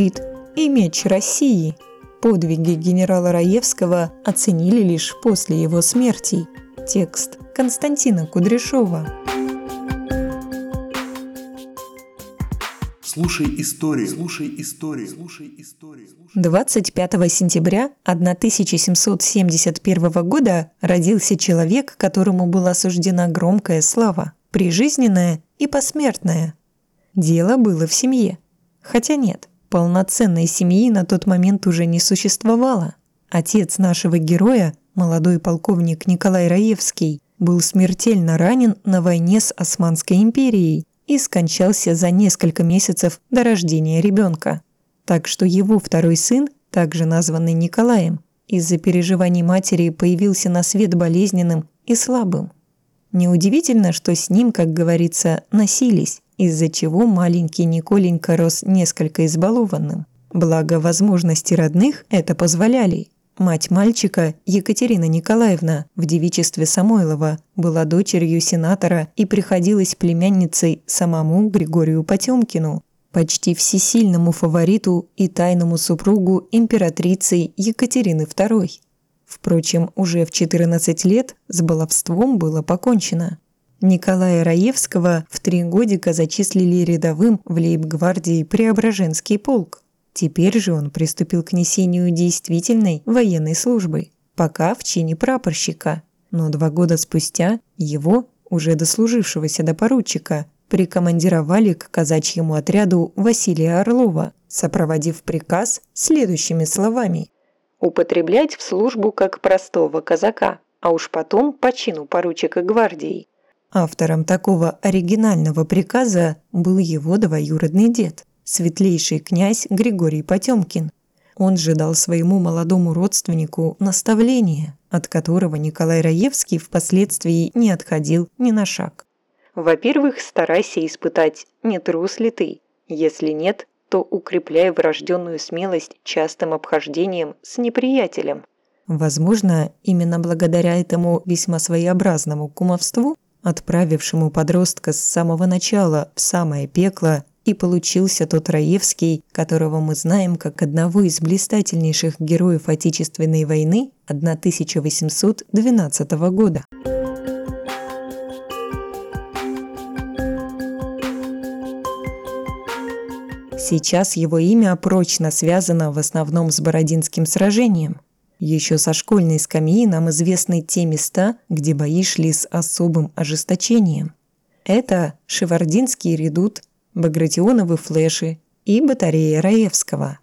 щит и меч России. Подвиги генерала Раевского оценили лишь после его смерти. Текст Константина Кудряшова. Слушай истории, слушай истории, слушай истории. 25 сентября 1771 года родился человек, которому была суждена громкая слава, прижизненная и посмертная. Дело было в семье. Хотя нет, полноценной семьи на тот момент уже не существовало. Отец нашего героя, молодой полковник Николай Раевский, был смертельно ранен на войне с Османской империей и скончался за несколько месяцев до рождения ребенка. Так что его второй сын, также названный Николаем, из-за переживаний матери появился на свет болезненным и слабым. Неудивительно, что с ним, как говорится, носились, из-за чего маленький Николенька рос несколько избалованным. Благо, возможности родных это позволяли. Мать мальчика, Екатерина Николаевна, в девичестве Самойлова, была дочерью сенатора и приходилась племянницей самому Григорию Потемкину, почти всесильному фавориту и тайному супругу императрицы Екатерины II. Впрочем, уже в 14 лет с баловством было покончено. Николая Раевского в три годика зачислили рядовым в лейб-гвардии Преображенский полк. Теперь же он приступил к несению действительной военной службы, пока в чине прапорщика. Но два года спустя его, уже дослужившегося до поручика, прикомандировали к казачьему отряду Василия Орлова, сопроводив приказ следующими словами. «Употреблять в службу как простого казака, а уж потом по чину поручика гвардии». Автором такого оригинального приказа был его двоюродный дед светлейший князь Григорий Потемкин. Он же дал своему молодому родственнику наставление, от которого Николай Раевский впоследствии не отходил ни на шаг. Во-первых, старайся испытать, не трус ли ты. Если нет, то укрепляй врожденную смелость частым обхождением с неприятелем. Возможно, именно благодаря этому весьма своеобразному кумовству, отправившему подростка с самого начала в самое пекло, и получился тот Раевский, которого мы знаем как одного из блистательнейших героев Отечественной войны 1812 года. Сейчас его имя прочно связано в основном с Бородинским сражением. Еще со школьной скамьи нам известны те места, где бои шли с особым ожесточением. Это Шевардинский редут, Багратионовы флеши и батарея Раевского.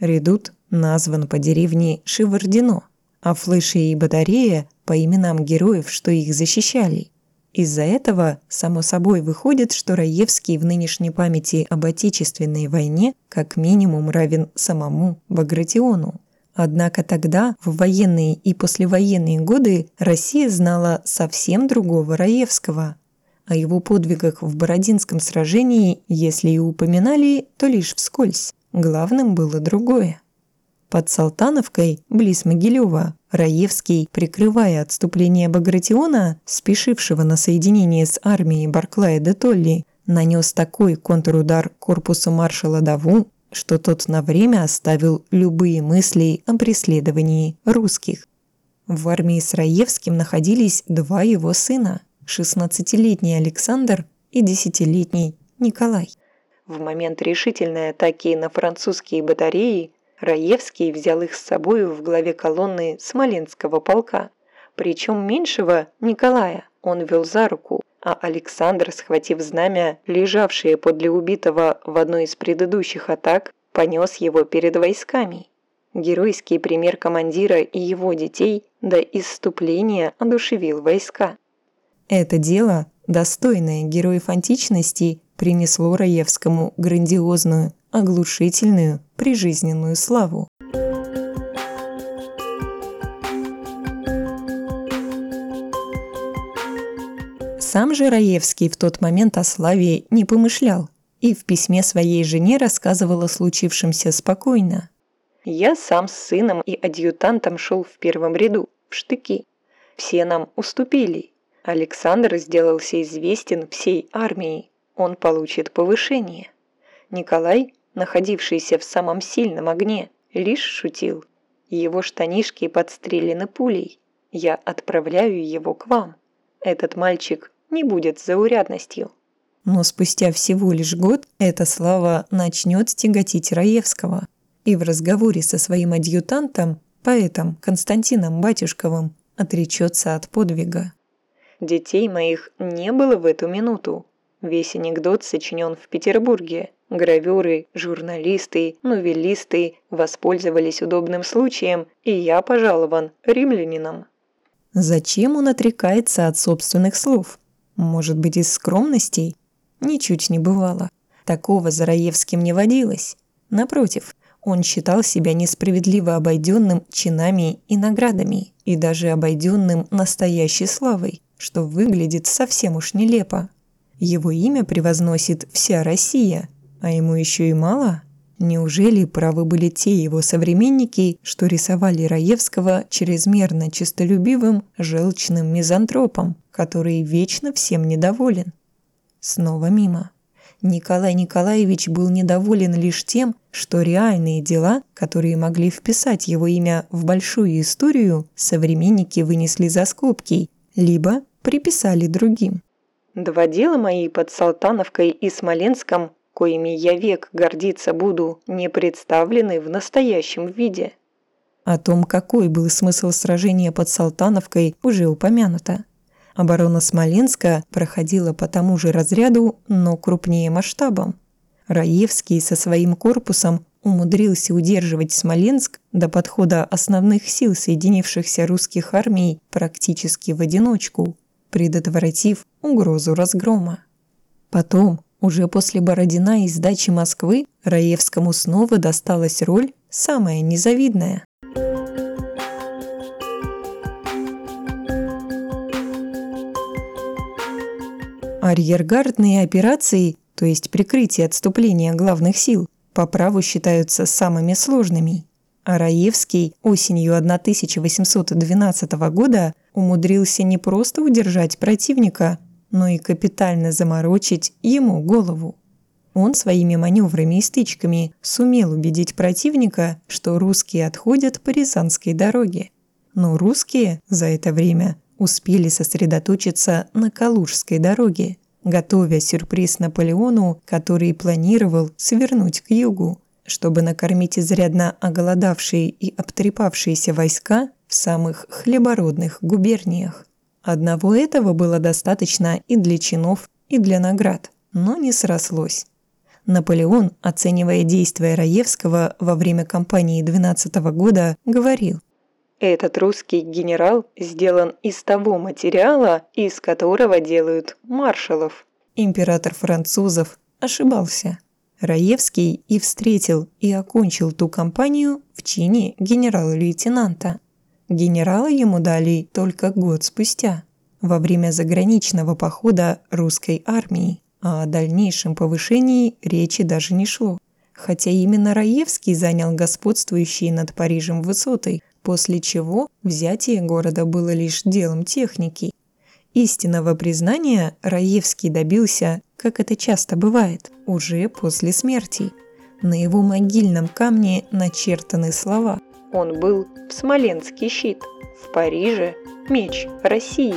Редут назван по деревне Шевардино, а флеши и батарея по именам героев, что их защищали. Из-за этого, само собой, выходит, что Раевский в нынешней памяти об Отечественной войне как минимум равен самому Багратиону. Однако тогда, в военные и послевоенные годы, Россия знала совсем другого Раевского – о его подвигах в Бородинском сражении, если и упоминали, то лишь вскользь. Главным было другое. Под Салтановкой, близ Могилева, Раевский, прикрывая отступление Багратиона, спешившего на соединение с армией Барклая де Толли, нанес такой контрудар корпусу маршала Даву, что тот на время оставил любые мысли о преследовании русских. В армии с Раевским находились два его сына – 16-летний Александр и 10-летний Николай. В момент решительной атаки на французские батареи Раевский взял их с собой в главе колонны Смоленского полка. Причем меньшего, Николая, он вел за руку, а Александр, схватив знамя, лежавшее подле убитого в одной из предыдущих атак, понес его перед войсками. Геройский пример командира и его детей до исступления одушевил войска. Это дело, достойное героев античности, принесло Раевскому грандиозную, оглушительную, прижизненную славу. Сам же Раевский в тот момент о славе не помышлял и в письме своей жене рассказывал о случившемся спокойно. «Я сам с сыном и адъютантом шел в первом ряду, в штыки. Все нам уступили, Александр сделался известен всей армией. Он получит повышение. Николай находившийся в самом сильном огне, лишь шутил. Его штанишки подстрелены пулей. Я отправляю его к вам. Этот мальчик не будет заурядностью. Но спустя всего лишь год эта слава начнет тяготить Раевского. И в разговоре со своим адъютантом, поэтом Константином Батюшковым, отречется от подвига. Детей моих не было в эту минуту. Весь анекдот сочинен в Петербурге. Гравюры, журналисты, новеллисты воспользовались удобным случаем, и я пожалован римлянином. Зачем он отрекается от собственных слов? Может быть, из скромностей? Ничуть не бывало. Такого за Раевским не водилось. Напротив, он считал себя несправедливо обойденным чинами и наградами, и даже обойденным настоящей славой, что выглядит совсем уж нелепо. Его имя превозносит вся Россия, а ему еще и мало? Неужели правы были те его современники, что рисовали Раевского чрезмерно честолюбивым, желчным мизантропом, который вечно всем недоволен? Снова мимо. Николай Николаевич был недоволен лишь тем, что реальные дела, которые могли вписать его имя в большую историю, современники вынесли за скобки, либо приписали другим. Два дела мои под Салтановкой и Смоленском, коими я век гордиться буду, не представлены в настоящем виде. О том, какой был смысл сражения под Салтановкой, уже упомянуто. Оборона Смоленска проходила по тому же разряду, но крупнее масштабом. Раевский со своим корпусом умудрился удерживать Смоленск до подхода основных сил соединившихся русских армий практически в одиночку, предотвратив угрозу разгрома. Потом, уже после Бородина и сдачи Москвы, Раевскому снова досталась роль самая незавидная. Арьергардные операции, то есть прикрытие отступления главных сил, по праву считаются самыми сложными. А Раевский осенью 1812 года умудрился не просто удержать противника, но и капитально заморочить ему голову. Он своими маневрами и стычками сумел убедить противника, что русские отходят по Рязанской дороге. Но русские за это время успели сосредоточиться на Калужской дороге, готовя сюрприз Наполеону, который планировал свернуть к югу, чтобы накормить изрядно оголодавшие и обтрепавшиеся войска в самых хлебородных губерниях. Одного этого было достаточно и для чинов, и для наград, но не срослось. Наполеон, оценивая действия Раевского во время кампании 12 года, говорил этот русский генерал сделан из того материала, из которого делают маршалов. Император французов ошибался. Раевский и встретил, и окончил ту кампанию в чине генерала-лейтенанта. Генерала ему дали только год спустя, во время заграничного похода русской армии, а о дальнейшем повышении речи даже не шло. Хотя именно Раевский занял господствующие над Парижем высоты, после чего взятие города было лишь делом техники. Истинного признания Раевский добился, как это часто бывает, уже после смерти. На его могильном камне начертаны слова. Он был в Смоленский щит, в Париже меч России.